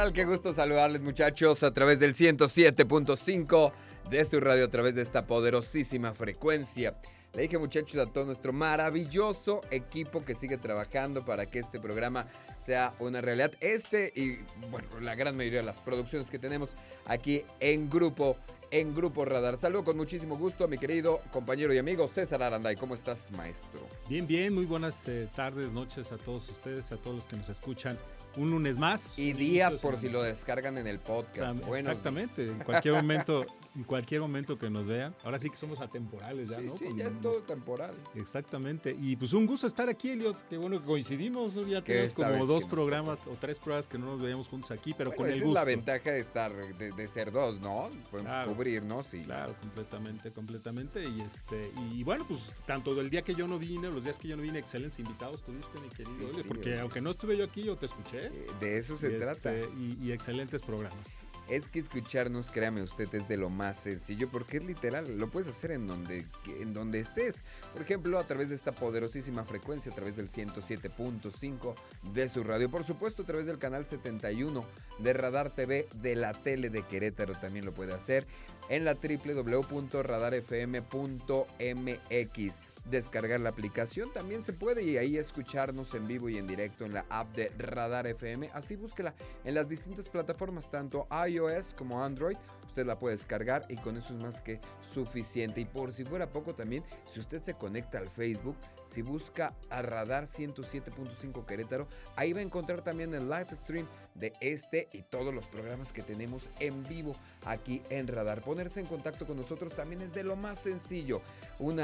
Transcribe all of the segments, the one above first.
Qué gusto saludarles muchachos a través del 107.5 de su radio, a través de esta poderosísima frecuencia. Le dije muchachos a todo nuestro maravilloso equipo que sigue trabajando para que este programa sea una realidad. Este y bueno, la gran mayoría de las producciones que tenemos aquí en grupo en Grupo Radar. Saludo con muchísimo gusto a mi querido compañero y amigo César Aranday. ¿Cómo estás, maestro? Bien, bien, muy buenas eh, tardes, noches a todos ustedes, a todos los que nos escuchan. Un lunes más. Y días por si lo descargan en el podcast. Bueno, exactamente, en cualquier momento en cualquier momento que nos vean. Ahora sí que somos atemporales ya, ¿no? Sí, ya es todo temporal. Exactamente. Y pues un gusto estar aquí, Eliot. Qué bueno que coincidimos. Ya tenemos como dos programas o tres pruebas que no nos veíamos juntos aquí, pero con el gusto. es la ventaja de estar, de, ser dos, ¿no? Podemos cubrirnos y... Claro, completamente, completamente. Y este, y bueno, pues tanto del día que yo no vine, los días que yo no vine, excelentes invitados tuviste, mi querido sí, porque aunque no estuve yo aquí, yo te escuché. Eh, de eso se trata. Este, y, y excelentes programas es que escucharnos, créame usted, es de lo más sencillo porque es literal, lo puedes hacer en donde, en donde estés. Por ejemplo, a través de esta poderosísima frecuencia, a través del 107.5 de su radio. Por supuesto, a través del canal 71 de Radar TV de la tele de Querétaro también lo puede hacer en la www.radarfm.mx descargar la aplicación. También se puede y ahí escucharnos en vivo y en directo en la app de Radar FM. Así búsquela en las distintas plataformas, tanto iOS como Android. Usted la puede descargar y con eso es más que suficiente. Y por si fuera poco también, si usted se conecta al Facebook, si busca a Radar 107.5 Querétaro, ahí va a encontrar también el live stream de este y todos los programas que tenemos en vivo aquí en Radar. Ponerse en contacto con nosotros también es de lo más sencillo. Un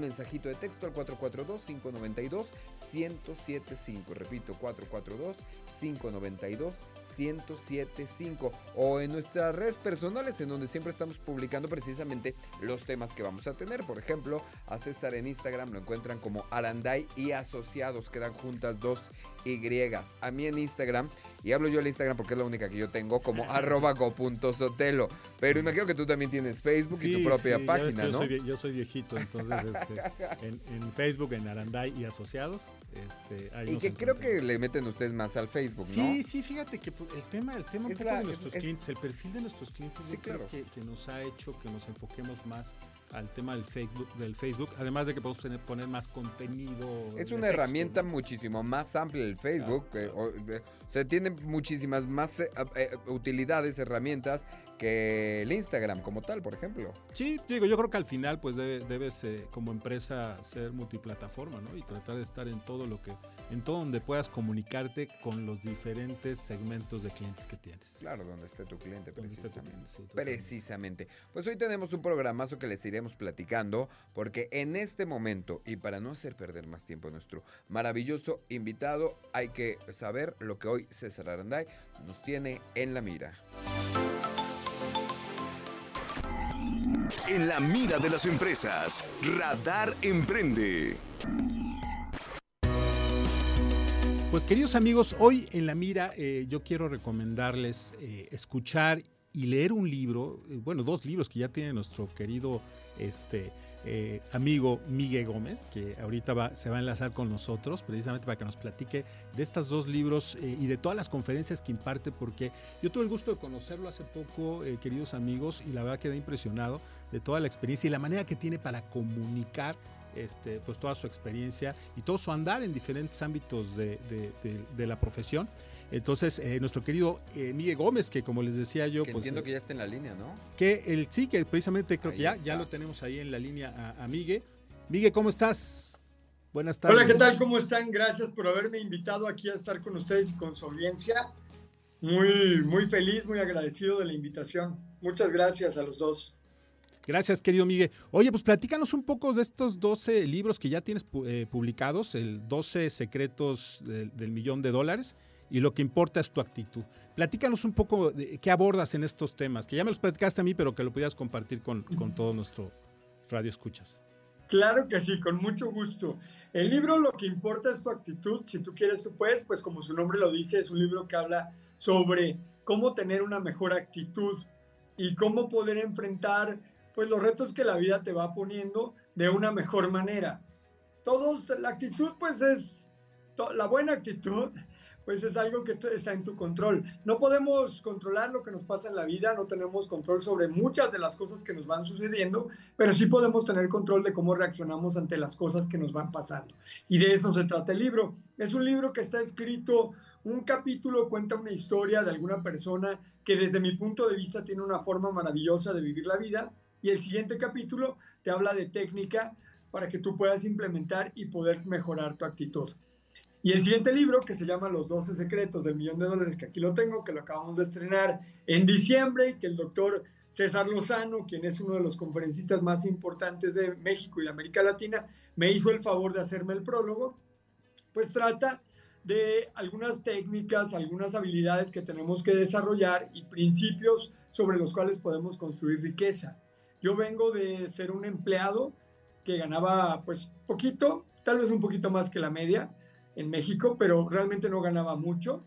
mensajito de texto al 442-592-1075. Repito, 442-592-1075. O en nuestras redes personales en donde siempre estamos publicando precisamente los temas que vamos a tener. Por ejemplo, a César en Instagram lo encuentran como Aranday y Asociados. Quedan juntas dos Y. A mí en Instagram, y hablo yo el Instagram porque es la única que yo tengo, como arroba go.sotelo. Pero imagino que tú también tienes Facebook y tu propia página, ¿no? Yo soy, yo soy, viejito, entonces este, en, Facebook, en Aranday y Asociados. Este, y que creo que le meten ustedes más al Facebook, ¿no? Sí, sí, fíjate que el tema, el tema de nuestros clientes, el perfil de nuestros clientes, yo creo que, que nos ha hecho que nos enfoquemos más al tema del Facebook, del Facebook, además de que podemos tener, poner más contenido. Es una herramienta muchísimo más amplia el Facebook, o, sea, tiene muchísimas más eh, eh, utilidades, herramientas que el Instagram como tal, por ejemplo. Sí, digo, yo creo que al final pues debes eh, como empresa ser multiplataforma, ¿no? Y tratar de estar en todo lo que, en todo donde puedas comunicarte con los diferentes segmentos de clientes que tienes. Claro, donde esté tu cliente, precisamente. precisamente. Pues hoy tenemos un programazo que les iremos platicando, porque en este momento, y para no hacer perder más tiempo a nuestro maravilloso invitado, hay que saber lo que hoy César Aranday nos tiene en la mira. En la mira de las empresas, Radar Emprende. Pues queridos amigos, hoy en la mira eh, yo quiero recomendarles eh, escuchar y leer un libro, eh, bueno, dos libros que ya tiene nuestro querido este, eh, amigo Miguel Gómez, que ahorita va, se va a enlazar con nosotros precisamente para que nos platique de estos dos libros eh, y de todas las conferencias que imparte, porque yo tuve el gusto de conocerlo hace poco, queridos amigos, y la verdad quedé impresionado de toda la experiencia y la manera que tiene para comunicar este, pues toda su experiencia y todo su andar en diferentes ámbitos de, de la profesión. Entonces, eh, nuestro querido eh, Miguel Gómez, que como les decía yo, pues... Entiendo eh, que ya está en la línea, ¿no? Que el sí, que precisamente creo que ya, ya lo tenemos ahí en la línea a, a Miguel. Miguel, ¿cómo estás? Buenas tardes. Hola, ¿qué tal? ¿Cómo están? Gracias por haberme invitado aquí a estar con ustedes y con su audiencia. Muy, muy feliz, muy agradecido de la invitación. Muchas gracias a los dos. Gracias, querido Miguel. Oye, pues platícanos un poco de estos 12 libros que ya tienes publicados, el 12 secretos del millón de dólares y lo que importa es tu actitud. Platícanos un poco de qué abordas en estos temas, que ya me los platicaste a mí, pero que lo pudieras compartir con, con todo nuestro radio escuchas. Claro que sí, con mucho gusto. El libro lo que importa es tu actitud. Si tú quieres, tú puedes, pues como su nombre lo dice, es un libro que habla sobre cómo tener una mejor actitud y cómo poder enfrentar pues los retos que la vida te va poniendo de una mejor manera. Todos, la actitud pues es, la buena actitud pues es algo que está en tu control. No podemos controlar lo que nos pasa en la vida, no tenemos control sobre muchas de las cosas que nos van sucediendo, pero sí podemos tener control de cómo reaccionamos ante las cosas que nos van pasando. Y de eso se trata el libro. Es un libro que está escrito, un capítulo cuenta una historia de alguna persona que desde mi punto de vista tiene una forma maravillosa de vivir la vida, y el siguiente capítulo te habla de técnica para que tú puedas implementar y poder mejorar tu actitud. Y el siguiente libro, que se llama Los 12 secretos del millón de dólares, que aquí lo tengo, que lo acabamos de estrenar en diciembre, y que el doctor César Lozano, quien es uno de los conferencistas más importantes de México y de América Latina, me hizo el favor de hacerme el prólogo, pues trata de algunas técnicas, algunas habilidades que tenemos que desarrollar y principios sobre los cuales podemos construir riqueza. Yo vengo de ser un empleado que ganaba pues poquito, tal vez un poquito más que la media, en México, pero realmente no ganaba mucho.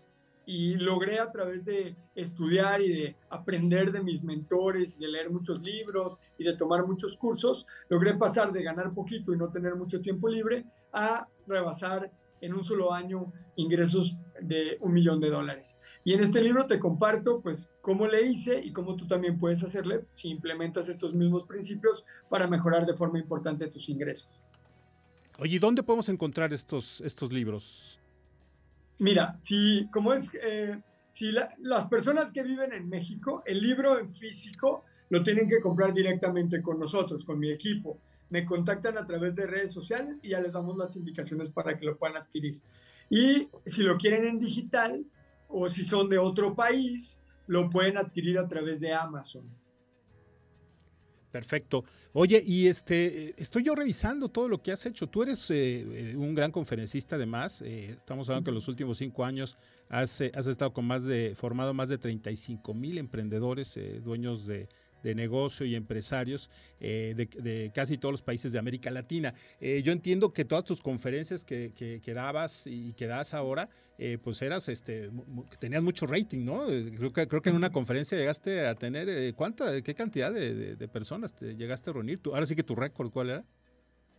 Y logré a través de estudiar y de aprender de mis mentores, de leer muchos libros y de tomar muchos cursos, logré pasar de ganar poquito y no tener mucho tiempo libre a rebasar en un solo año ingresos de un millón de dólares. Y en este libro te comparto pues cómo le hice y cómo tú también puedes hacerle si implementas estos mismos principios para mejorar de forma importante tus ingresos. Oye, ¿dónde podemos encontrar estos, estos libros? Mira, si, como es, eh, si las personas que viven en México, el libro en físico lo tienen que comprar directamente con nosotros, con mi equipo. Me contactan a través de redes sociales y ya les damos las indicaciones para que lo puedan adquirir. Y si lo quieren en digital o si son de otro país, lo pueden adquirir a través de Amazon. Perfecto. Oye, y este, estoy yo revisando todo lo que has hecho. Tú eres eh, eh, un gran conferencista, además. Eh, estamos hablando que en los últimos cinco años has, has, estado con más de, formado más de 35 mil emprendedores, dueños de, de negocio y empresarios eh, de, casi todos los países de América Latina. Eh, yo entiendo que todas tus conferencias que, que, dabas y que das ahora, eh, pues eras, este, tenías mucho rating, ¿no? Creo que, creo que en una conferencia llegaste a tener, ¿cuánta, qué cantidad de, personas te llegaste a reunir? Ahora sí que tu récord, ¿cuál era?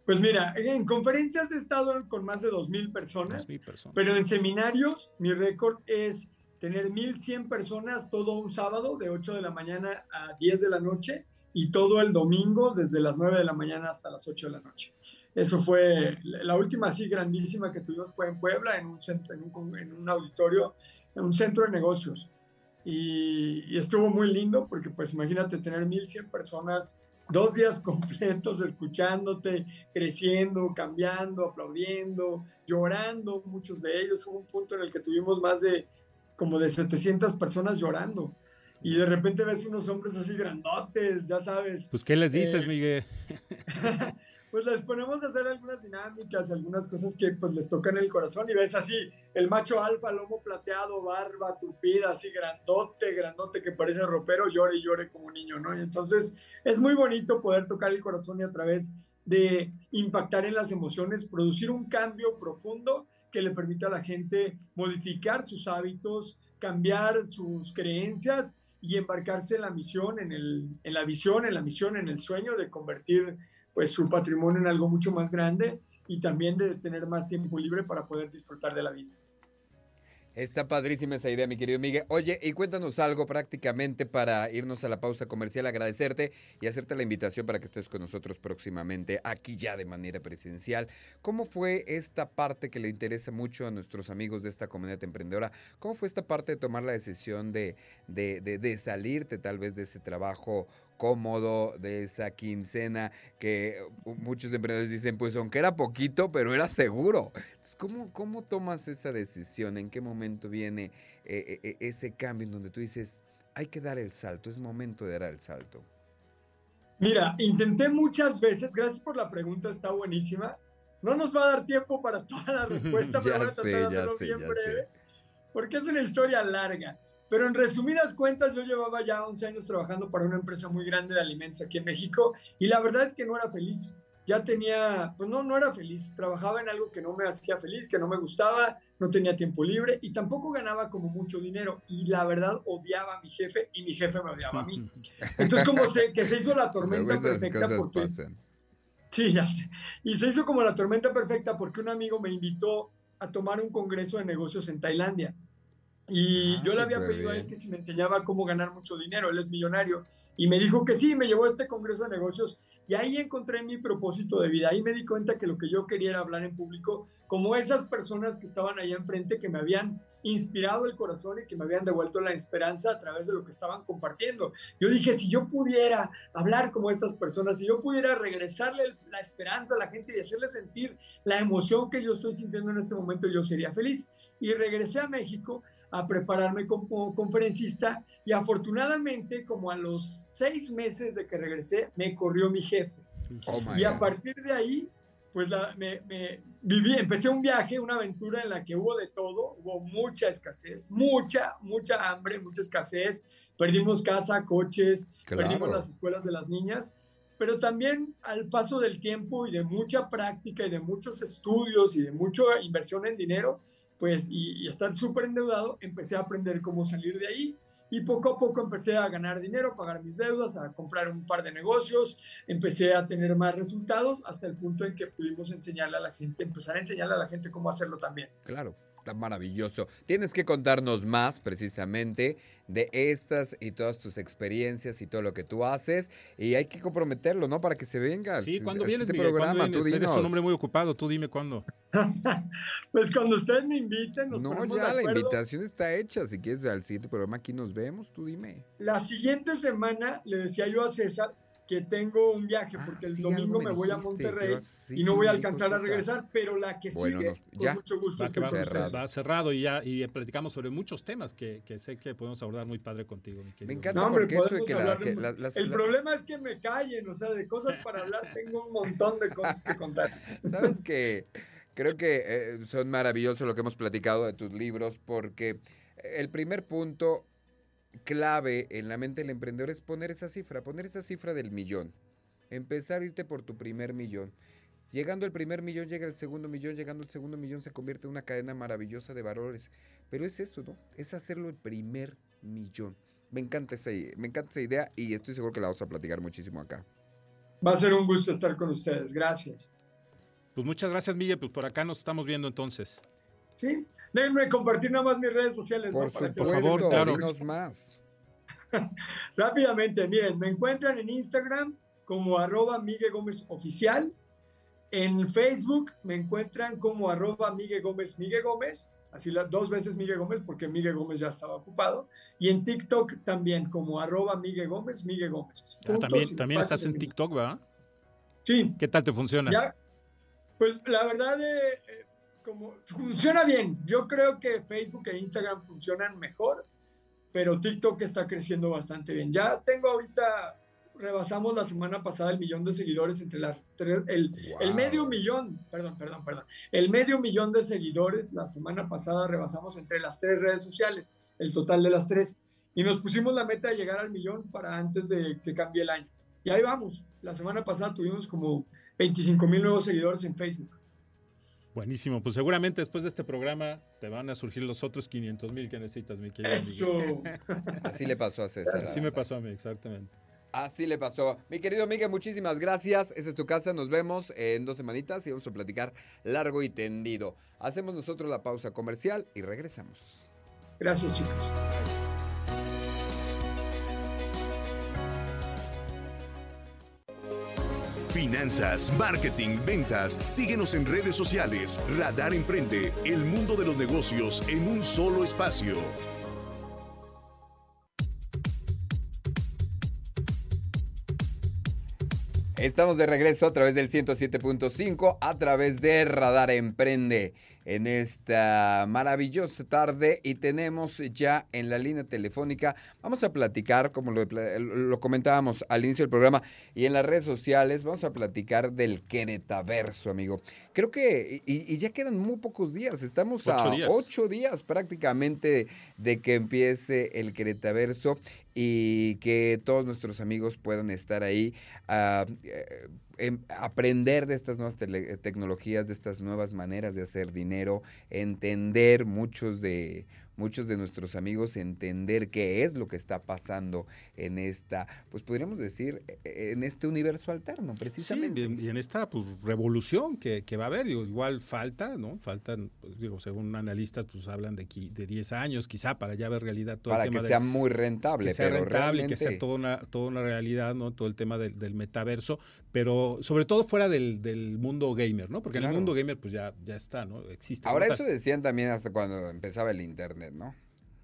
Pues mira, en conferencias he estado con más de 2.000 personas, personas, pero en seminarios mi récord es tener 1.100 personas todo un sábado de 8 de la mañana a 10 de la noche y todo el domingo desde las 9 de la mañana hasta las 8 de la noche. Eso fue la última así grandísima que tuvimos fue en Puebla, en un, centro, en un, en un auditorio, en un centro de negocios. Y, y, estuvo muy lindo porque pues imagínate tener 1.100 personas dos días completos escuchándote, creciendo, cambiando, aplaudiendo, llorando, muchos de ellos. Hubo un punto en el que tuvimos más de como de 700 personas llorando. Y de repente ves unos hombres así grandotes, ya sabes. Pues, ¿qué les dices, eh, Miguel? pues les ponemos a hacer algunas dinámicas, algunas cosas que pues les tocan el corazón y ves así, el macho alfa, lomo plateado, barba tupida, así grandote, grandote que parece ropero, llore y llore como un niño, ¿no? Y entonces es muy bonito poder tocar el corazón y a través de impactar en las emociones, producir un cambio profundo que le permita a la gente modificar sus hábitos, cambiar sus creencias y embarcarse en la misión, en, el, en la visión, en la misión, en el sueño de convertir pues su patrimonio en algo mucho más grande y también de tener más tiempo libre para poder disfrutar de la vida. Está padrísima esa idea, mi querido Miguel. Oye, y cuéntanos algo prácticamente para irnos a la pausa comercial, agradecerte y hacerte la invitación para que estés con nosotros próximamente, aquí ya de manera presencial. ¿Cómo fue esta parte que le interesa mucho a nuestros amigos de esta comunidad emprendedora? ¿Cómo fue esta parte de tomar la decisión de, de, de salirte tal vez de ese trabajo cómodo de esa quincena que uh, muchos emprendedores dicen, pues aunque era poquito, pero era seguro. Entonces, ¿cómo, cómo tomas esa decisión? ¿En qué momento viene eh, eh, eh, ese cambio en donde tú dices, hay que dar el salto, es momento de dar el salto? Mira, intenté muchas veces, gracias por la pregunta, está buenísima. No nos va a dar tiempo para toda la respuesta, pero voy a tratar de hacerlo bien breve, porque es una historia larga. Pero en resumidas cuentas, yo llevaba ya 11 años trabajando para una empresa muy grande de alimentos aquí en México y la verdad es que no era feliz. Ya tenía, pues no, no era feliz. Trabajaba en algo que no me hacía feliz, que no me gustaba, no tenía tiempo libre y tampoco ganaba como mucho dinero. Y la verdad odiaba a mi jefe y mi jefe me odiaba a mí. Entonces, como sé que se hizo la tormenta perfecta Sí, ya sé. Y se hizo como la tormenta perfecta porque un amigo me invitó a tomar un congreso de negocios en Tailandia. Y Ah, yo le había pedido a él bien. que si me enseñaba cómo ganar mucho dinero, él es millonario. Y me dijo que sí, me llevó a este congreso de negocios y ahí encontré mi propósito de vida. Ahí me di cuenta que lo que yo quería era hablar en público, como esas personas que estaban ahí enfrente, que me habían inspirado el corazón y que me habían devuelto la esperanza a través de lo que estaban compartiendo. Yo dije, si yo pudiera hablar como estas personas, si yo pudiera regresarle la esperanza a la gente y hacerle sentir la emoción que yo estoy sintiendo en este momento, yo sería feliz. Y regresé a México a prepararme como conferencista y afortunadamente como a los seis meses de que regresé me corrió mi jefe. Oh y a partir de ahí pues la- me, me viví empecé un viaje una aventura en la que hubo de todo hubo mucha escasez mucha mucha hambre mucha escasez. Perdimos casa coches perdimos las escuelas de las niñas. Pero también al paso del tiempo y de mucha práctica y de muchos estudios y de mucha inversión en dinero, pues y, y estar súper endeudado, empecé a aprender cómo salir de ahí y poco a poco empecé a ganar dinero, a pagar mis deudas, a comprar un par de negocios, empecé a tener más resultados hasta el punto en que pudimos enseñarle a la gente, empezar a enseñarle a la gente cómo hacerlo también. Claro, está maravilloso. Tienes que contarnos más precisamente de estas y todas tus experiencias y todo lo que tú haces. Y hay que comprometerlo, ¿no? Para que se venga. al- Sí, ¿cuándo al vienes, Miguel? ¿Cuándo programa, tú vienes? Eres un dinos. hombre muy ocupado, tú dime cuándo. Pues cuando ustedes me inviten, nos No, ya de la invitación está hecha. Si quieres al siguiente programa aquí nos vemos, tú dime. La siguiente semana le decía yo a César que tengo un viaje Ah, porque el sí, domingo me, me voy a Monterrey vas- sí, y no sí, voy a alcanzar a César. regresar, pero la que Bueno, sigue, nos- con mucho gusto Va, que va, cerrado. ustedes. va cerrado y ya y platicamos sobre muchos temas que, que sé que podemos abordar muy padre contigo. mi querido Me encanta No, hombre, porque eso que la, de la- El la- problema es que me callen, o sea, de cosas para hablar tengo un montón de cosas que contar. Sabes que creo que eh, son maravillosos lo que hemos platicado de tus libros porque el primer punto clave en la mente del emprendedor es poner esa cifra, poner esa cifra del millón. Empezar a irte por tu primer millón. Llegando el primer millón, llega el segundo millón, llegando el segundo millón se convierte en una cadena maravillosa de valores. Pero es esto, ¿no? Es hacerlo el primer millón. Me encanta esa, me encanta esa idea y estoy seguro que la vamos a platicar muchísimo acá. Va a ser un gusto estar con ustedes. Gracias. Pues muchas gracias, Miguel. Pues por acá nos estamos viendo entonces. ¿Sí? Déjenme compartir nada más mis redes sociales. ¿no? Por Para que supuesto, lo- favor, claro. dinos más. Rápidamente, miren, me encuentran en Instagram como arroba Miguel Gómez Oficial. En Facebook me encuentran como arroba Miguel Gómez Miguel Gómez. Así las dos veces Miguel Gómez porque Miguel Gómez ya estaba ocupado. Y en TikTok también como arroba Miguel Gómez Miguel Gómez. Ah, también estás en TikTok, ¿verdad? Sí, ¿Qué tal te funciona? ya. Pues la verdad, eh, eh, como funciona bien. Yo creo que Facebook e Instagram funcionan mejor, pero TikTok está creciendo bastante bien. Ya tengo ahorita, rebasamos la semana pasada el millón de seguidores entre las tres, el, el medio millón, perdón, perdón, perdón, el medio millón de seguidores la semana pasada rebasamos entre las tres redes sociales, el total de las tres. Y nos pusimos la meta de llegar al millón para antes de que cambie el año. Y ahí vamos. La semana pasada tuvimos como 25 mil nuevos seguidores en Facebook. Buenísimo. Pues seguramente después de este programa te van a surgir los otros 500 mil que necesitas, mi querido. Eso. Así le pasó a César. Así me pasó a mí, exactamente. Así le pasó. Mi querido Miguel, muchísimas gracias. Esa es tu casa. Nos vemos en dos semanitas y vamos a platicar largo y tendido. Hacemos nosotros la pausa comercial y regresamos. Gracias, chicos. Finanzas, marketing, ventas. Síguenos en redes sociales. Radar Emprende, el mundo de los negocios en un solo espacio. Estamos de regreso a través del 107.5, a través de Radar Emprende en esta maravillosa tarde y tenemos ya en la línea telefónica, vamos a platicar, como lo, lo comentábamos al inicio del programa y en las redes sociales, vamos a platicar del Queretaverso, amigo. Creo que, y, y ya quedan muy pocos días, estamos Ocho a días. ocho días prácticamente de que empiece el Queretaverso y que todos nuestros amigos puedan estar ahí a aprender de estas nuevas tele, tecnologías, de estas nuevas maneras de hacer dinero, entender muchos de muchos de nuestros amigos entender qué es lo que está pasando en esta, pues podríamos decir, e, en este universo alterno, precisamente. Sí, y en esta pues, revolución que, va a haber, igual falta, ¿no? Faltan, pues, digo, según analistas, pues hablan de, de 10 años quizá para ya ver realidad todo para el tema. que sea muy rentable, que sea rentable, que sea toda una, toda una realidad, ¿no? Todo el tema del, del metaverso, pero sobre todo fuera del, del mundo gamer, ¿no? Porque en el mundo gamer pues ya, ya está, ¿no? Existe. Ahora eso decían también hasta cuando empezaba el internet, ¿no?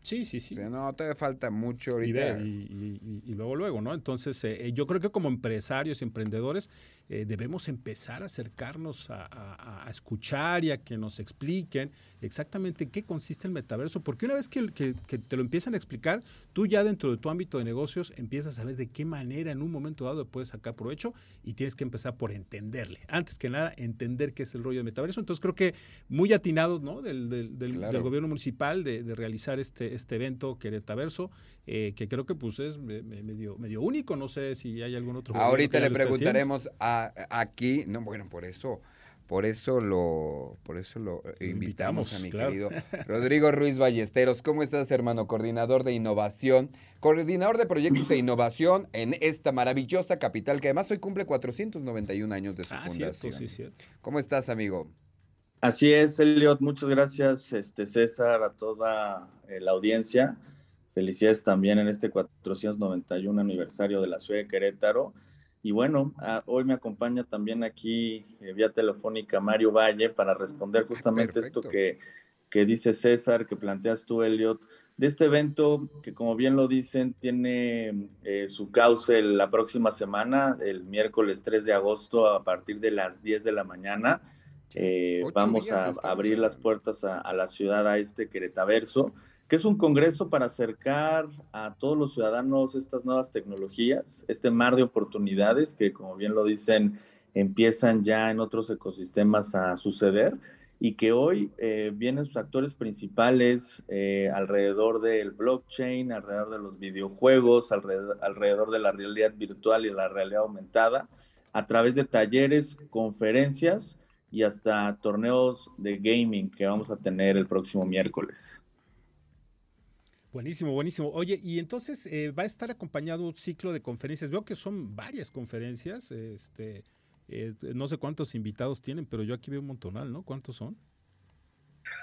Sí, sí, sí. no, todavía falta mucho ahorita. Y, y, luego, luego, ¿no? Entonces, eh, eh, yo creo que como empresarios y emprendedores eh, debemos empezar a acercarnos a, escuchar y a que nos expliquen exactamente qué consiste el metaverso, porque una vez que, te lo empiezan a explicar, tú ya dentro de tu ámbito de negocios empiezas a ver de qué manera en un momento dado puedes sacar provecho y tienes que empezar por entenderle. Antes que nada, entender qué es el rollo del metaverso. Entonces, creo que muy atinado ¿no? del, del, gobierno municipal de, de realizar este este evento Queretaverso, eh, que creo que pues es medio, medio único, no sé si hay algún otro. Ahorita le preguntaremos a, aquí, no, bueno, por eso... Por eso lo, por eso lo, invitamos, a mi querido Rodrigo Ruiz Ballesteros. ¿Cómo estás, hermano? Coordinador de innovación, coordinador de proyectos de innovación en esta maravillosa capital que además hoy cumple 491 años de su ah, fundación. sí, cierto. ¿Cómo estás, amigo? Así es, Elliot. Muchas gracias, este César, a toda eh, la audiencia. Felicidades también en este 491 aniversario de la ciudad de Querétaro. Y bueno, ah, hoy me acompaña también aquí eh, vía telefónica Mario Valle para responder justamente esto que, que dice César, que planteas tú, Elliot, de este evento que como bien lo dicen, tiene eh, su cauce la próxima semana, el miércoles 3 de agosto a partir de las 10 de la mañana. Eh, vamos a abrir las puertas a, la ciudad, a este Queretaverso, que es un congreso para acercar a todos los ciudadanos estas nuevas tecnologías, este mar de oportunidades que, como bien lo dicen, empiezan ya en otros ecosistemas a suceder y que hoy eh, vienen sus actores principales eh, alrededor del blockchain, alrededor de los videojuegos, alrededor, alrededor de la realidad virtual y la realidad aumentada, a través de talleres, conferencias, y hasta torneos de gaming que vamos a tener el próximo miércoles. Buenísimo, buenísimo. Oye, y entonces eh, va a estar acompañado un ciclo de conferencias. Veo que son varias conferencias. Este, eh, no sé cuántos invitados tienen, pero yo aquí veo un montonal, ¿no? ¿Cuántos son?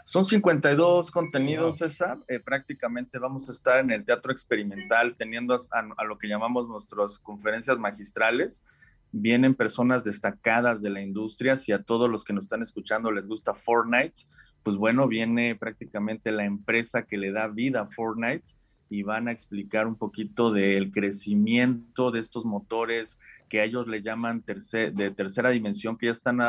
Son 52 contenidos, César. Eh, prácticamente vamos a estar en el teatro experimental teniendo a, lo que llamamos nuestras conferencias magistrales vienen personas destacadas de la industria. Si a todos los que nos están escuchando les gusta Fortnite, pues bueno, viene prácticamente la empresa que le da vida a Fortnite y van a explicar un poquito del crecimiento de estos motores que ellos le llaman de tercera dimensión, que ya están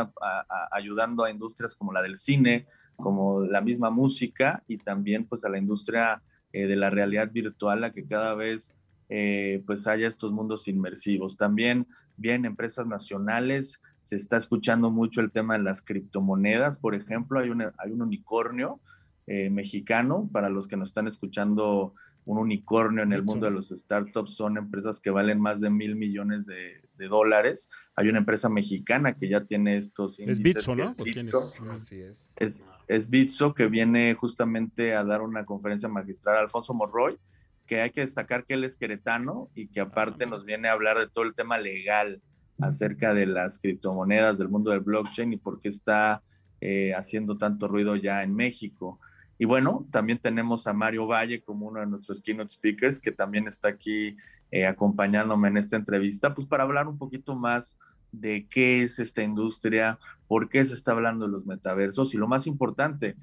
ayudando a industrias como la del cine, como la misma música y también pues a la industria eh, de la realidad virtual, a que cada vez eh, pues haya estos mundos inmersivos. También bien empresas nacionales, se está escuchando mucho el tema de las criptomonedas, por ejemplo, hay, hay un unicornio eh, mexicano, para los que nos están escuchando, un unicornio en el mundo de los startups son empresas que valen más de mil millones de, dólares. Hay una empresa mexicana que ya tiene estos índices. Es Bitso, ¿no? Es Bitso. es. Es, Bitso que viene justamente a dar una conferencia magistral a Alfonso Morroy que hay que destacar que él es queretano y que aparte nos viene a hablar de todo el tema legal acerca de las criptomonedas, del mundo del blockchain y por qué está eh, haciendo tanto ruido ya en México. Y bueno, también tenemos a Mario Valle como uno de nuestros keynote speakers, que también está aquí eh, acompañándome en esta entrevista, pues para hablar un poquito más de qué es esta industria, por qué se está hablando de los metaversos y lo más importante,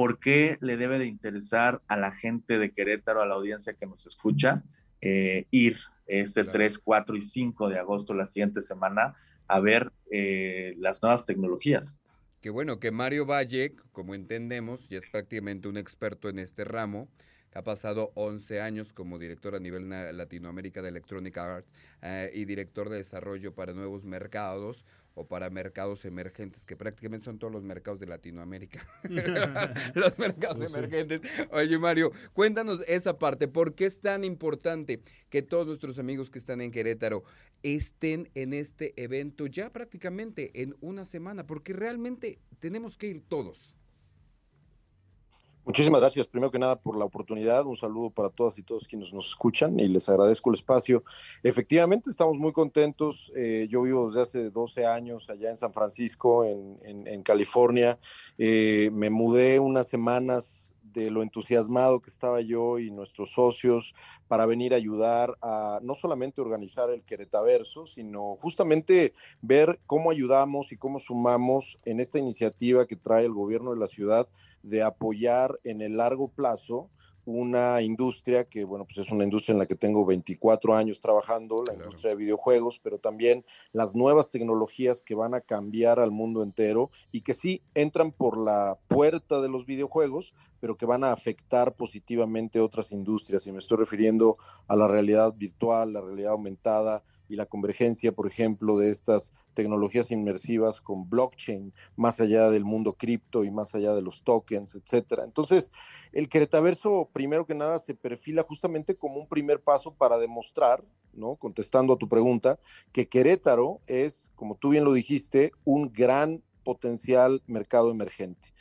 ¿por qué le debe de interesar a la gente de Querétaro, a la audiencia que nos escucha, eh, ir este 3, 4 y 5 de agosto, la siguiente semana, a ver eh, las nuevas tecnologías? Qué bueno que Mario Valle, como entendemos, ya es prácticamente un experto en este ramo, ha pasado 11 años como director a nivel Latinoamérica de Electronic Arts eh, y director de desarrollo para nuevos mercados o para mercados emergentes, que prácticamente son todos los mercados de Latinoamérica. los mercados pues emergentes. Oye, Mario, cuéntanos esa parte. ¿Por qué es tan importante que todos nuestros amigos que están en Querétaro estén en este evento ya prácticamente en una semana? Porque realmente tenemos que ir todos. Muchísimas gracias, primero que nada, por la oportunidad. Un saludo para todas y todos quienes nos escuchan y les agradezco el espacio. Efectivamente, estamos muy contentos. Eh, yo vivo desde hace 12 años allá en San Francisco, en, California. Eh, me mudé unas semanas de lo entusiasmado que estaba yo y nuestros socios para venir a ayudar a no solamente organizar el Queretaverso, sino justamente ver cómo ayudamos y cómo sumamos en esta iniciativa que trae el gobierno de la ciudad de apoyar en el largo plazo una industria que, bueno, pues es una industria en la que tengo 24 años trabajando, la industria de videojuegos, pero también las nuevas tecnologías que van a cambiar al mundo entero y que sí entran por la puerta de los videojuegos, pero que van a afectar positivamente otras industrias. Y me estoy refiriendo a la realidad virtual, la realidad aumentada y la convergencia, por ejemplo, de estas tecnologías inmersivas con blockchain, más allá del mundo cripto y más allá de los tokens, etcétera. Entonces, el Queretaverso, primero que nada, se perfila justamente como un primer paso para demostrar, ¿no? Contestando a tu pregunta, que Querétaro es, como tú bien lo dijiste, un gran potencial mercado emergente.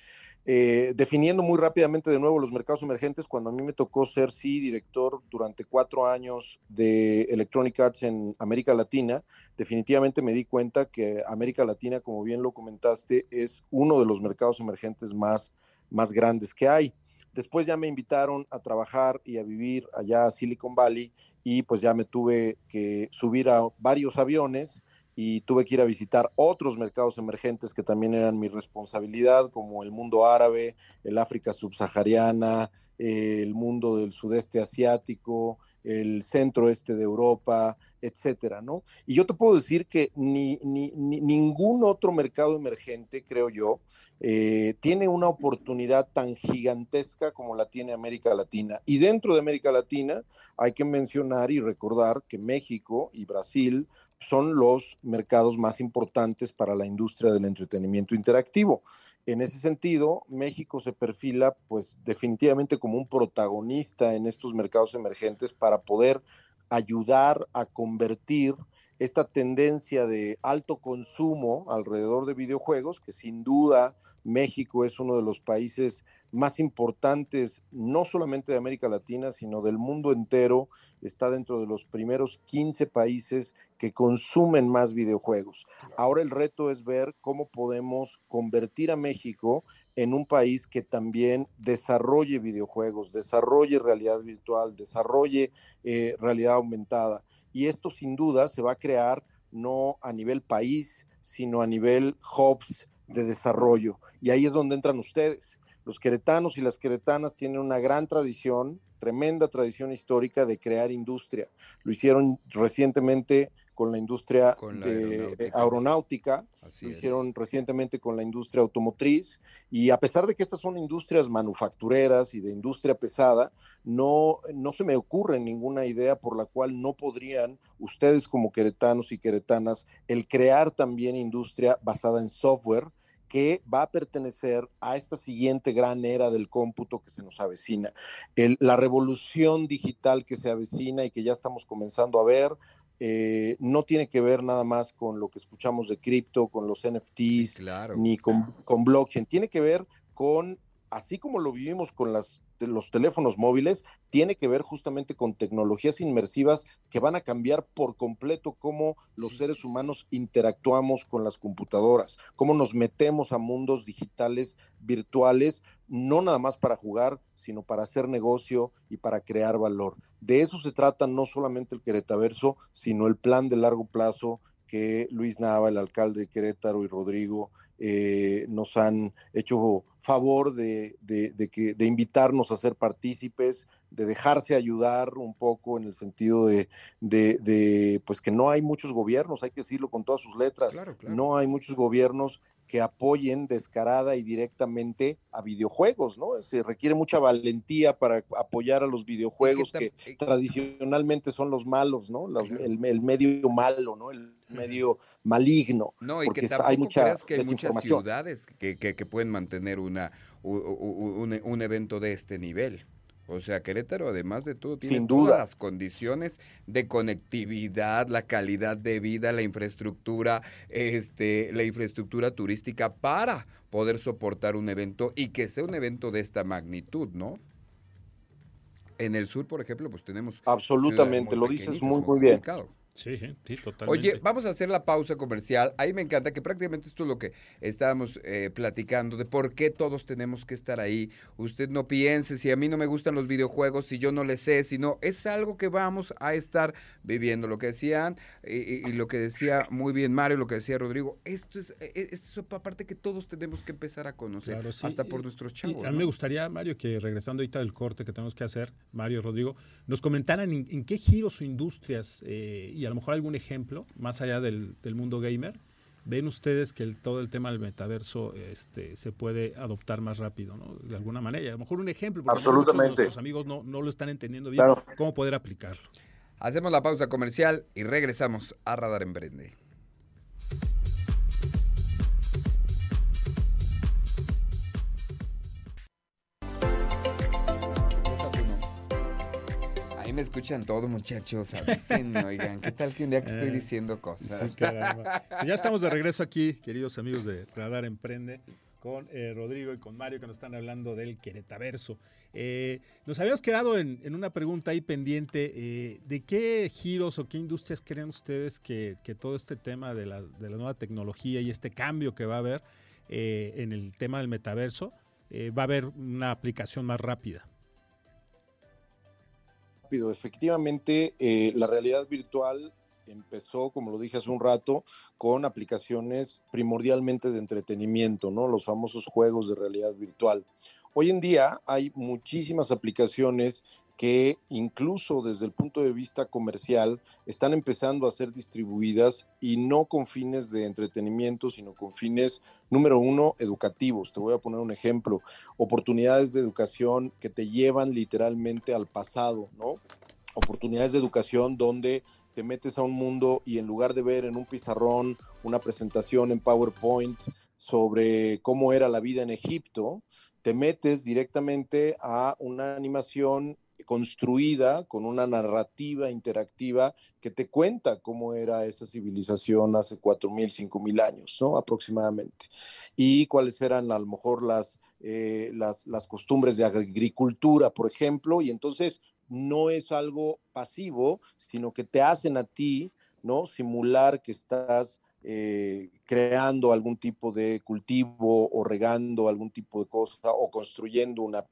Eh, definiendo muy rápidamente de nuevo los mercados emergentes, cuando a mí me tocó ser, sí, director durante cuatro años de Electronic Arts en América Latina, definitivamente me di cuenta que América Latina, como bien lo comentaste, es uno de los mercados emergentes más, más grandes que hay. Después ya me invitaron a trabajar y a vivir allá a Silicon Valley y pues ya me tuve que subir a varios aviones y tuve que ir a visitar otros mercados emergentes que también eran mi responsabilidad, como el mundo árabe, el África subsahariana, el mundo del sudeste asiático, el centro este de Europa, etcétera, ¿no? Y yo te puedo decir que ni, ni, ningún otro mercado emergente, creo yo, eh, tiene una oportunidad tan gigantesca como la tiene América Latina. Y dentro de América Latina hay que mencionar y recordar que México y Brasil son los mercados más importantes para la industria del entretenimiento interactivo. En ese sentido, México se perfila pues definitivamente como un protagonista en estos mercados emergentes para poder ayudar a convertir esta tendencia de alto consumo alrededor de videojuegos, que sin duda México es uno de los países más importantes, no solamente de América Latina, sino del mundo entero. Está dentro de los primeros 15 países que consumen más videojuegos. Ahora el reto es ver cómo podemos convertir a México en un país que también desarrolle videojuegos, desarrolle realidad virtual, desarrolle eh, realidad aumentada. Y esto sin duda se va a crear no a nivel país, sino a nivel hubs de desarrollo. Y ahí es donde entran ustedes los queretanos y las queretanas tienen una gran tradición, tremenda tradición histórica de crear industria. Lo hicieron recientemente con la industria de aeronáutica, lo hicieron recientemente con la industria automotriz y a pesar de que estas son industrias manufactureras y de industria pesada, no, no se me ocurre ninguna idea por la cual no podrían ustedes como queretanos y queretanas el crear también industria basada en software que va a pertenecer a esta siguiente gran era del cómputo que se nos avecina. la revolución digital que se avecina y que ya estamos comenzando a ver, eh, no tiene que ver nada más con lo que escuchamos de cripto, con los NFTs, ni con, con blockchain, tiene que ver con, así como lo vivimos con las los teléfonos móviles tiene que ver justamente con tecnologías inmersivas que van a cambiar por completo cómo los seres humanos interactuamos con las computadoras, cómo nos metemos a mundos digitales, virtuales, no nada más para jugar, sino para hacer negocio y para crear valor. De eso se trata no solamente el Queretaverso, sino el plan de largo plazo que Luis Nava, el alcalde de Querétaro y Rodrigo eh, nos han hecho favor de, que, de invitarnos a ser partícipes, de dejarse ayudar un poco en el sentido de, pues que no hay muchos gobiernos, hay que decirlo con todas sus letras, no hay muchos gobiernos que apoyen descarada y directamente a videojuegos, ¿no? Se requiere mucha valentía para apoyar a los videojuegos que, tradicionalmente son los malos, ¿no? el, medio malo, ¿no? El medio maligno. No, y que tampoco hay creas que hay muchas ciudades que, que, pueden mantener una, un, un evento de este nivel. O sea, Querétaro, además de todo, tiene todas las condiciones de conectividad, la calidad de vida, la infraestructura, este, la infraestructura turística para poder soportar un evento y que sea un evento de esta magnitud, ¿no? En el sur, por ejemplo, pues tenemos... Absolutamente, lo dices muy, muy bien. Sí, sí, totalmente. Oye, vamos a hacer la pausa comercial. Ahí me encanta que prácticamente esto es lo que estábamos eh, platicando, de por qué todos tenemos que estar ahí. Usted no piense, si a mí no me gustan los videojuegos, si yo no le sé, si no, es algo que vamos a estar viviendo. Lo que decían y, lo que decía muy bien Mario, lo que decía Rodrigo, esto es, e, e, esto es parte que todos tenemos que empezar a conocer, hasta por nuestros chavos. a mí me gustaría, Mario, que regresando ahorita del corte que tenemos que hacer, Mario, Rodrigo, nos comentaran en, qué giros o industrias eh, y a lo mejor algún ejemplo, más allá del, mundo gamer, ven ustedes que el, todo el tema del metaverso este, se puede adoptar más rápido, ¿no? De alguna manera. A lo mejor un ejemplo, porque Absolutamente. nuestros amigos no, no, lo están entendiendo bien, cómo poder aplicarlo. Hacemos la pausa comercial y regresamos a Radar Emprende. Me escuchan todo, muchachos. Avísenme, oigan, ¿qué tal que un día que estoy eh, diciendo cosas? ya estamos de regreso aquí, queridos amigos de Radar Emprende, con eh, Rodrigo y con Mario que nos están hablando del Queretaverso. Eh, nos habíamos quedado en, una pregunta ahí pendiente. ¿De qué giros o qué industrias creen ustedes que, todo este tema de la, de la, nueva tecnología y este cambio que va a haber en el tema del metaverso va a haber una aplicación más rápida? Efectivamente, eh, la realidad virtual empezó, como lo dije hace un rato, con aplicaciones primordialmente de entretenimiento, ¿no? Los famosos juegos de realidad virtual. Hoy en día hay muchísimas aplicaciones que incluso desde el punto de vista comercial están empezando a ser distribuidas y no con fines de entretenimiento, sino con fines, número uno, educativos. Te voy a poner un ejemplo, oportunidades de educación que te llevan literalmente al pasado, ¿no? Oportunidades de educación donde te metes a un mundo y en lugar de ver en un pizarrón una presentación en PowerPoint sobre cómo era la vida en Egipto, te metes directamente a una animación construida con una narrativa interactiva que te cuenta cómo era esa civilización hace 4.000, 5.000 años, ¿no? Aproximadamente. Y cuáles eran a lo mejor las, eh, las, las costumbres de agricultura, por ejemplo, y entonces no es algo pasivo, sino que te hacen a ti, ¿no? Simular que estás eh, creando algún tipo de cultivo o regando algún tipo de cosa o construyendo una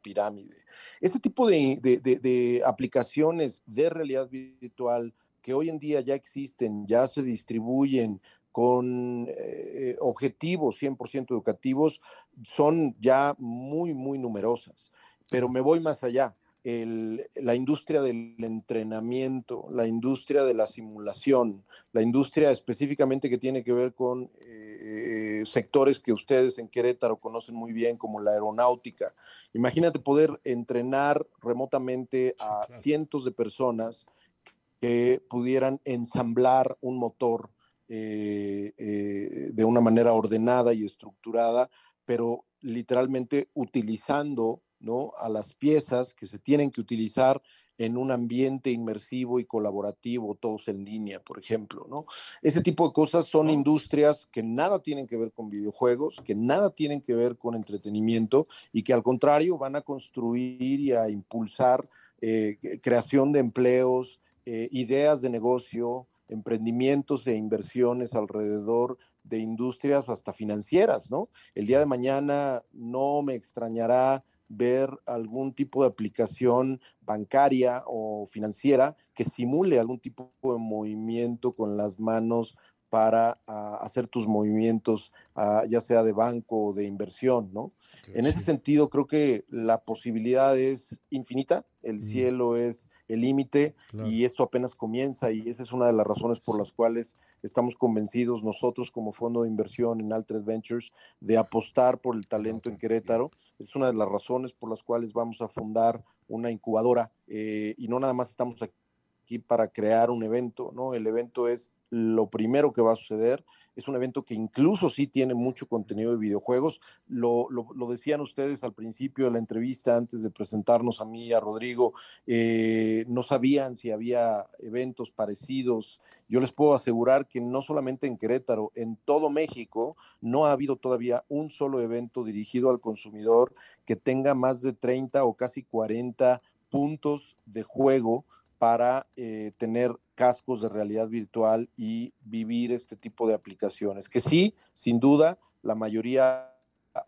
pirámide. Este tipo de, aplicaciones de realidad virtual que hoy en día ya existen, ya se distribuyen con eh, objetivos 100% educativos, son ya muy, muy numerosas. Pero me voy más allá. La industria del entrenamiento, la industria de la simulación, la industria específicamente que tiene que ver con eh, sectores que ustedes en Querétaro conocen muy bien, como la aeronáutica. Imagínate poder entrenar remotamente a cientos de personas que pudieran ensamblar un motor eh, eh, de una manera ordenada y estructurada, pero literalmente utilizando ¿no? a las piezas que se tienen que utilizar en un ambiente inmersivo y colaborativo, todos en línea, por ejemplo, ¿no? Ese tipo de cosas son industrias que nada tienen que ver con videojuegos, que nada tienen que ver con entretenimiento y que al contrario van a construir y a impulsar eh, creación de empleos, eh, ideas de negocio, emprendimientos e inversiones alrededor de industrias hasta financieras, ¿no? El día de mañana no me extrañará ver algún tipo de aplicación bancaria o financiera que simule algún tipo de movimiento con las manos para ah, hacer tus movimientos, ah, ya sea de banco o de inversión, ¿no? En ese sentido, creo que la posibilidad es infinita, el cielo es el límite y esto apenas comienza y esa es una de las razones por las cuales estamos convencidos nosotros como fondo de inversión en Altres Ventures de apostar por el talento en Querétaro. Es una de las razones por las cuales vamos a fundar una incubadora eh, y no nada más estamos aquí para crear un evento, ¿no? El evento es lo primero que va a suceder. Es un evento que incluso sí tiene mucho contenido de videojuegos. Lo, decían ustedes al principio de la entrevista, antes de presentarnos a mí, a Rodrigo, eh, no sabían si había eventos parecidos. Yo les puedo asegurar que no solamente en Querétaro, en todo México no ha habido todavía un solo evento dirigido al consumidor que tenga más de 30 o casi 40 puntos de juego para eh, tener cascos de realidad virtual y vivir este tipo de aplicaciones, que sí, sin duda, la mayoría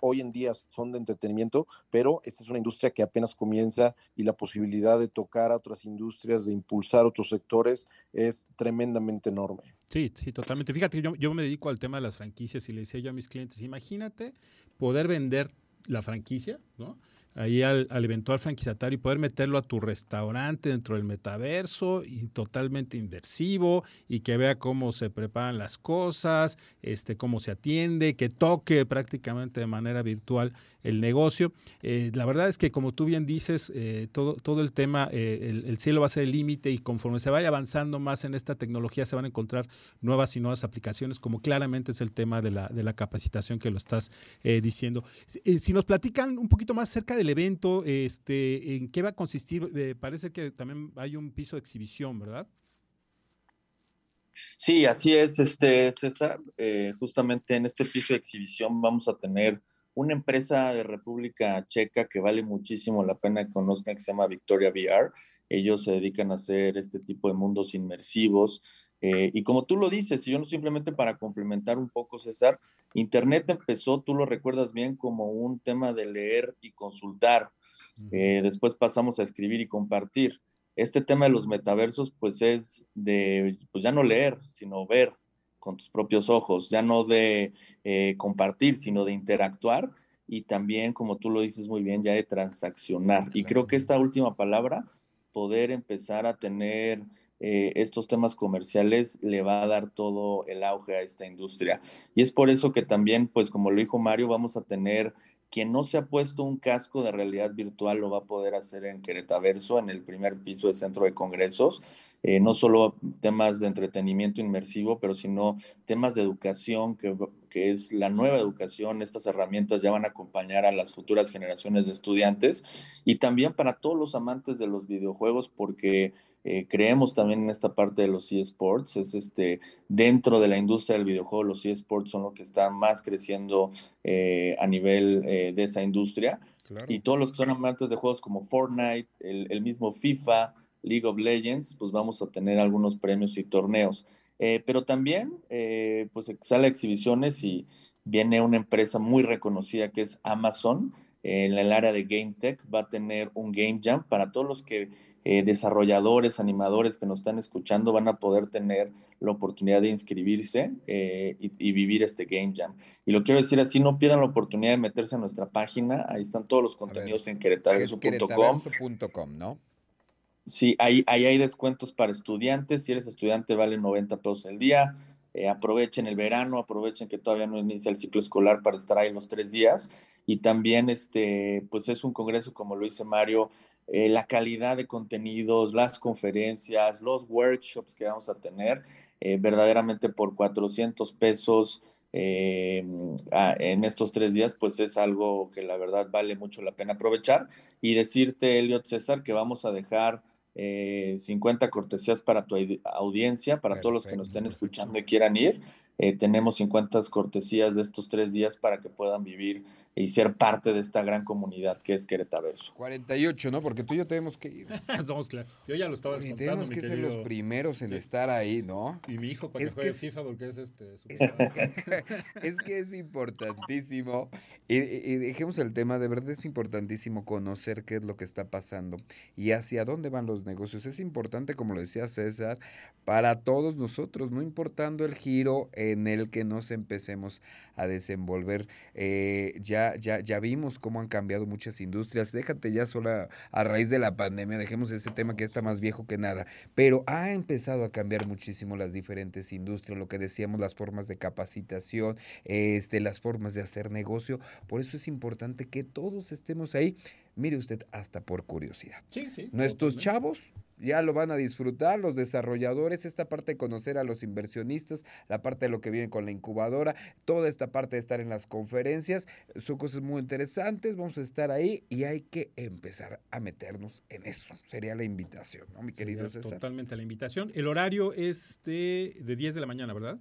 hoy en día son de entretenimiento, pero esta es una industria que apenas comienza y la posibilidad de tocar a otras industrias, de impulsar otros sectores, es tremendamente enorme. Sí, sí, totalmente. Fíjate, yo, yo me dedico al tema de las franquicias y le decía yo a mis clientes, imagínate poder vender la franquicia, ¿no? Ahí al, eventual franquiciatario y poder meterlo a tu restaurante dentro del metaverso y totalmente inversivo y que vea cómo se preparan las cosas, este, cómo se atiende, que toque prácticamente de manera virtual el negocio. Eh, la verdad es que como tú bien dices, eh, todo, todo el tema, eh, el, cielo va a ser el límite y conforme se vaya avanzando más en esta tecnología se van a encontrar nuevas y nuevas aplicaciones, como claramente es el tema de la, de la capacitación que lo estás diciendo. si nos platican un poquito más acerca del evento, este, ¿en qué va a consistir? parece que también hay un piso de exhibición, ¿verdad? Sí, así es, este César. justamente en este piso de exhibición vamos a tener una empresa de República Checa que vale muchísimo la pena que conozcan, que se llama Victoria VR. Ellos se dedican a hacer este tipo de mundos inmersivos. Eh, y como tú lo dices, y yo no simplemente para complementar un poco, César, Internet empezó, tú lo recuerdas bien, como un tema de leer y consultar. Eh, después pasamos a escribir y compartir. Este tema de los metaversos, pues es de, pues ya no leer, sino ver, con tus propios ojos, ya no de eh, compartir, sino de interactuar y también, como tú lo dices muy bien, ya de transaccionar. Y creo que esta última palabra, poder empezar a tener eh, estos temas comerciales, le va a dar todo el auge a esta industria. Y es por eso que también, pues como lo dijo Mario, vamos a tener quien no se ha puesto un casco de realidad virtual lo va a poder hacer en Queretaverso, en el primer piso del centro de congresos. Eh, no solo temas de entretenimiento inmersivo, pero sino temas de educación, que, que, es la nueva educación. Estas herramientas ya van a acompañar a las futuras generaciones de estudiantes y también para todos los amantes de los videojuegos, porque eh, creemos también en esta parte de los eSports, es este, dentro de la industria del videojuego, los eSports son lo que está más creciendo eh, a nivel eh, de esa industria. Y todos los que son amantes de juegos como Fortnite, el, mismo FIFA, League of Legends, pues vamos a tener algunos premios y torneos. pero también, pues sale a exhibiciones y viene una empresa muy reconocida que es Amazon, en el área de Game Tech, va a tener un Game Jam para todos los que eh, desarrolladores, animadores que nos están escuchando van a poder tener la oportunidad de inscribirse eh, y, vivir este Game Jam. Y lo quiero decir así, no pierdan la oportunidad de meterse a nuestra página, ahí están todos los contenidos en queretaverso.com. ¿no? Sí, ahí, ahí hay descuentos para estudiantes, si eres estudiante vale 90 pesos el día, eh, aprovechen el verano, aprovechen que todavía no inicia el ciclo escolar para estar ahí los tres días. Y también, este, pues es un congreso, como lo dice Mario, eh, la calidad de contenidos, las conferencias, los workshops que vamos a tener, eh, verdaderamente por 400 pesos eh, en estos tres días, pues es algo que la verdad vale mucho la pena aprovechar. Y decirte, Eliot César, que vamos a dejar 50 cortesías para tu audiencia, para todos los que nos estén escuchando y quieran ir. tenemos 50 cortesías de estos tres días para que puedan vivir y ser parte de esta gran comunidad que es Queretaverso. 48, ¿no? Porque tú y yo tenemos que ir. Somos claro. Yo ya lo estaba Y tenemos que ser los primeros en estar ahí, ¿no? Y mi hijo para es que juegue FIFA porque es este. Es, que es importantísimo. Y, y, dejemos el tema, de verdad es importantísimo conocer qué es lo que está pasando y hacia dónde van los negocios. Es importante, como lo decía César, para todos nosotros, no importando el giro en el que nos empecemos a desenvolver. Eh, ya ya, vimos cómo han cambiado muchas industrias. Déjate ya sola a raíz de la pandemia, dejemos ese tema que está más viejo que nada. Pero ha empezado a cambiar muchísimo las diferentes industrias, lo que decíamos, las formas de capacitación, este, las formas de hacer negocio. Por eso es importante que todos estemos ahí mire usted, hasta por curiosidad. Sí, sí. Nuestros chavos ya lo van a disfrutar, los desarrolladores, esta parte de conocer a los inversionistas, la parte de lo que viene con la incubadora, toda esta parte de estar en las conferencias, son cosas muy interesantes, vamos a estar ahí y hay que empezar a meternos en eso. Sería la invitación, ¿no, mi querido Sería César? Totalmente la invitación. El horario es de, de 10 de la mañana, ¿verdad?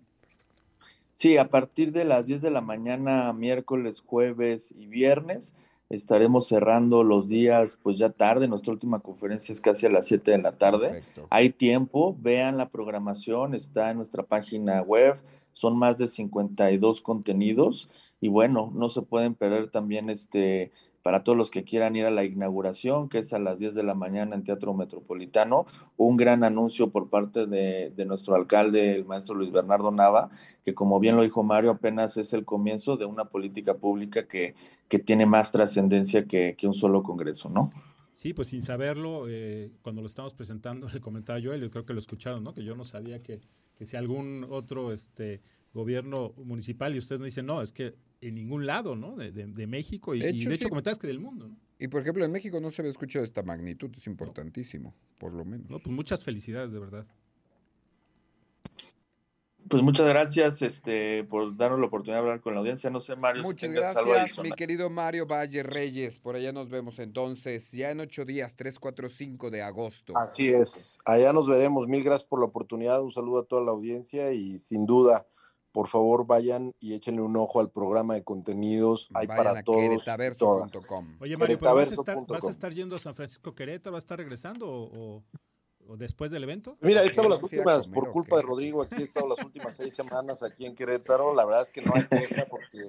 Sí, a partir de las 10 de la mañana, miércoles, jueves y viernes, estaremos cerrando los días, pues ya tarde, nuestra última conferencia es casi a las 7 de la tarde. Perfecto. Hay tiempo, vean la programación, está en nuestra página web, son más de 52 contenidos y bueno, no se pueden perder también este para todos los que quieran ir a la inauguración, que es a las 10 de la mañana en Teatro Metropolitano, un gran anuncio por parte de, nuestro alcalde, el maestro Luis Bernardo Nava, que como bien lo dijo Mario, apenas es el comienzo de una política pública que, que tiene más trascendencia que, que un solo congreso, ¿no? Sí, pues sin saberlo, eh, cuando lo estamos presentando, le comentaba yo, y creo que lo escucharon, ¿no? Que yo no sabía que, que si algún otro este, gobierno municipal y ustedes no dicen, no, es que en ningún lado, ¿no? De, de- de México y De y hecho, de hecho sí. comentabas que del mundo, ¿no? Y por ejemplo, en México no se había escuchado de esta magnitud, es importantísimo, por lo menos. No, Pues muchas felicidades, de verdad. Pues muchas gracias este, por darnos la oportunidad de hablar con la audiencia. No sé, Mario, Muchas si gracias, mi querido Mario Valle Reyes. Por allá nos vemos entonces, ya en ocho días, 3, 4, 5 de agosto. Así es. Allá nos veremos. Mil gracias por la oportunidad. Un saludo a toda la audiencia y sin duda, por favor, vayan y échenle un ojo al programa de contenidos. Hay Vayan para a todos. todas. queretaverso.com. Oye, Mario, ¿pero vas, a estar. ¿vas a estar yendo a San Francisco Querétaro? ¿Vas a estar regresando o, o- o después del evento? Mira, he estado las últimas, comer, por ¿o culpa de? Rodrigo, aquí he estado las últimas seis semanas aquí en Querétaro. La verdad es que no hay queja porque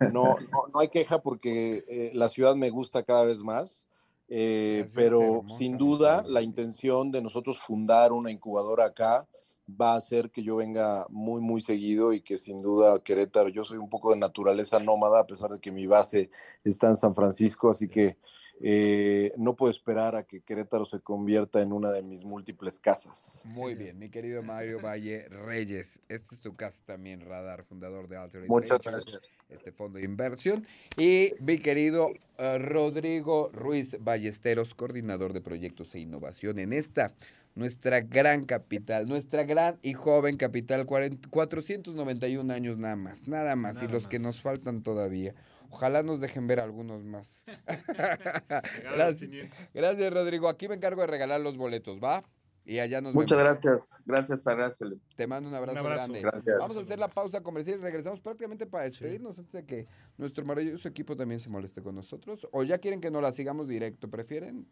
no, no, no hay queja porque eh, la ciudad me gusta cada vez más. eh, pero hermosa, sin duda la intención de nosotros fundar una incubadora acá va a hacer que yo venga muy, muy seguido y que sin duda Querétaro, yo soy un poco de naturaleza nómada, a pesar de que mi base está en San Francisco, así que eh, no puedo esperar a que Querétaro se convierta en una de mis múltiples casas. Muy bien, mi querido Mario Valle Reyes. Este es tu casa también, Radar, fundador de Alterate Muchas Ventures, gracias. este fondo de inversión. Y mi querido eh, Rodrigo Ruiz Ballesteros, coordinador de proyectos e innovación en esta, nuestra gran capital, nuestra gran y joven capital, 40 491 años nada más, nada más, y los que nos faltan todavía. Ojalá nos dejen ver algunos más. gracias, gracias, Rodrigo. Aquí me encargo de regalar los boletos, ¿va? Y allá nos Muchas vemos. gracias. Gracias, Araceli. Te mando un abrazo, abrazo. grande. Gracias. Vamos a hacer la pausa comercial y regresamos prácticamente para despedirnos antes de que nuestro maravilloso equipo también se moleste con nosotros. O ya quieren que no la sigamos directo, ¿prefieren?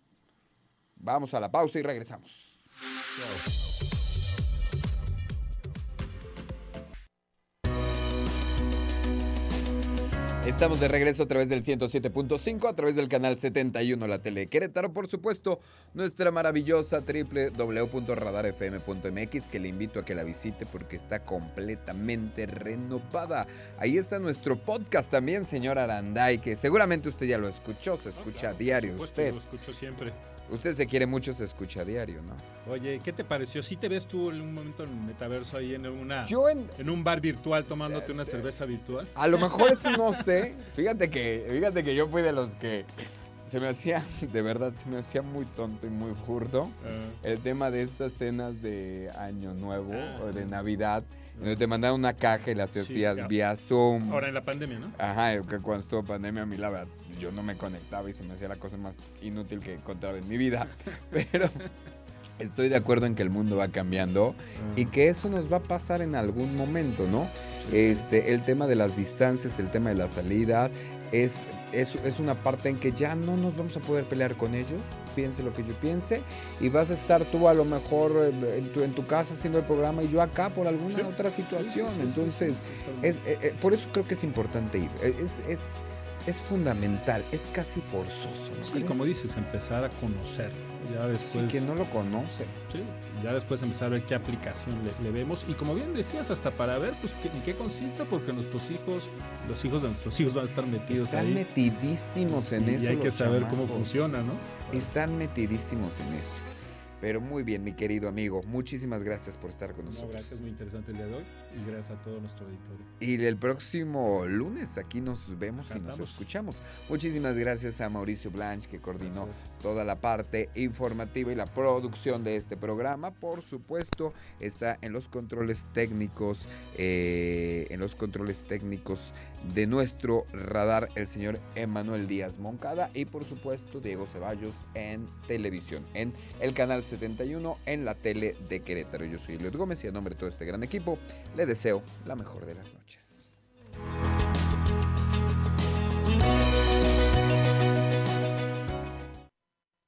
Vamos a la pausa y regresamos. Estamos de regreso a través del 107.5, a través del canal 71, la tele de Querétaro, por supuesto, nuestra maravillosa www.radarfm.mx, que le invito a que la visite porque está completamente renovada. Ahí está nuestro podcast también, señor Aranday, que seguramente usted ya lo escuchó, se escucha a diario usted. Lo escucho siempre. Usted se quiere mucho, se escucha a diario, ¿no? Oye, ¿qué te pareció? ¿Sí te ves tú en un momento en el metaverso ahí en una Yo en, en un bar virtual tomándote una cerveza virtual? A lo mejor eso no sé. Fíjate que, fíjate que yo fui de los que se me hacía, de verdad, se me hacía muy tonto y muy burdo Ah, el tema de estas cenas de Año Nuevo Ah. o de Navidad, donde te mandaban una caja y las Sí, hacías claro. vía Zoom. ahora en la pandemia, ¿no? Ajá, cuando estuvo pandemia a mí la verdad, yo no me conectaba y se me hacía la cosa más inútil que encontraba en mi vida. Pero estoy de acuerdo en que el mundo va cambiando y que eso nos va a pasar en algún momento, ¿no? Este, el tema de las distancias, el tema de las salidas, es, es, es una parte en que ya no nos vamos a poder pelear con ellos, piense lo que yo piense, y vas a estar tú a lo mejor eh, en tu, en tu casa haciendo el programa y yo acá por alguna Sí, otra situación. sí, sí, Entonces, es, eh, eh, por eso creo que es importante ir, es, es, fundamental, es casi forzoso. ¿no Sí, crees? como dices, empezar a conocer. Ya Sí, después, que no lo conoce. sí, ya después empezar a ver qué aplicación le, le vemos. Y como bien decías, hasta para ver pues, qué, en qué consiste, porque nuestros hijos, los hijos de nuestros hijos van a estar metidos Están ahí. metidísimos en y eso. hay que saber cómo funciona, ¿no? Están metidísimos en eso. Pero muy bien, mi querido amigo. Muchísimas gracias por estar con nosotros. gracias, muy interesante el día de hoy. Y gracias a todo nuestro auditorio. Y el próximo lunes aquí nos vemos y nos escuchamos. Muchísimas gracias a Mauricio Blanche que coordinó toda la parte informativa y la producción de este programa. Por supuesto, está en los controles técnicos, eh, en los controles técnicos de nuestro radar el señor Emanuel Díaz Moncada y por supuesto Diego Ceballos en televisión, en el canal 71 en la tele de Querétaro. Yo soy Luis Gómez y a nombre de todo este gran equipo le deseo la mejor de las noches.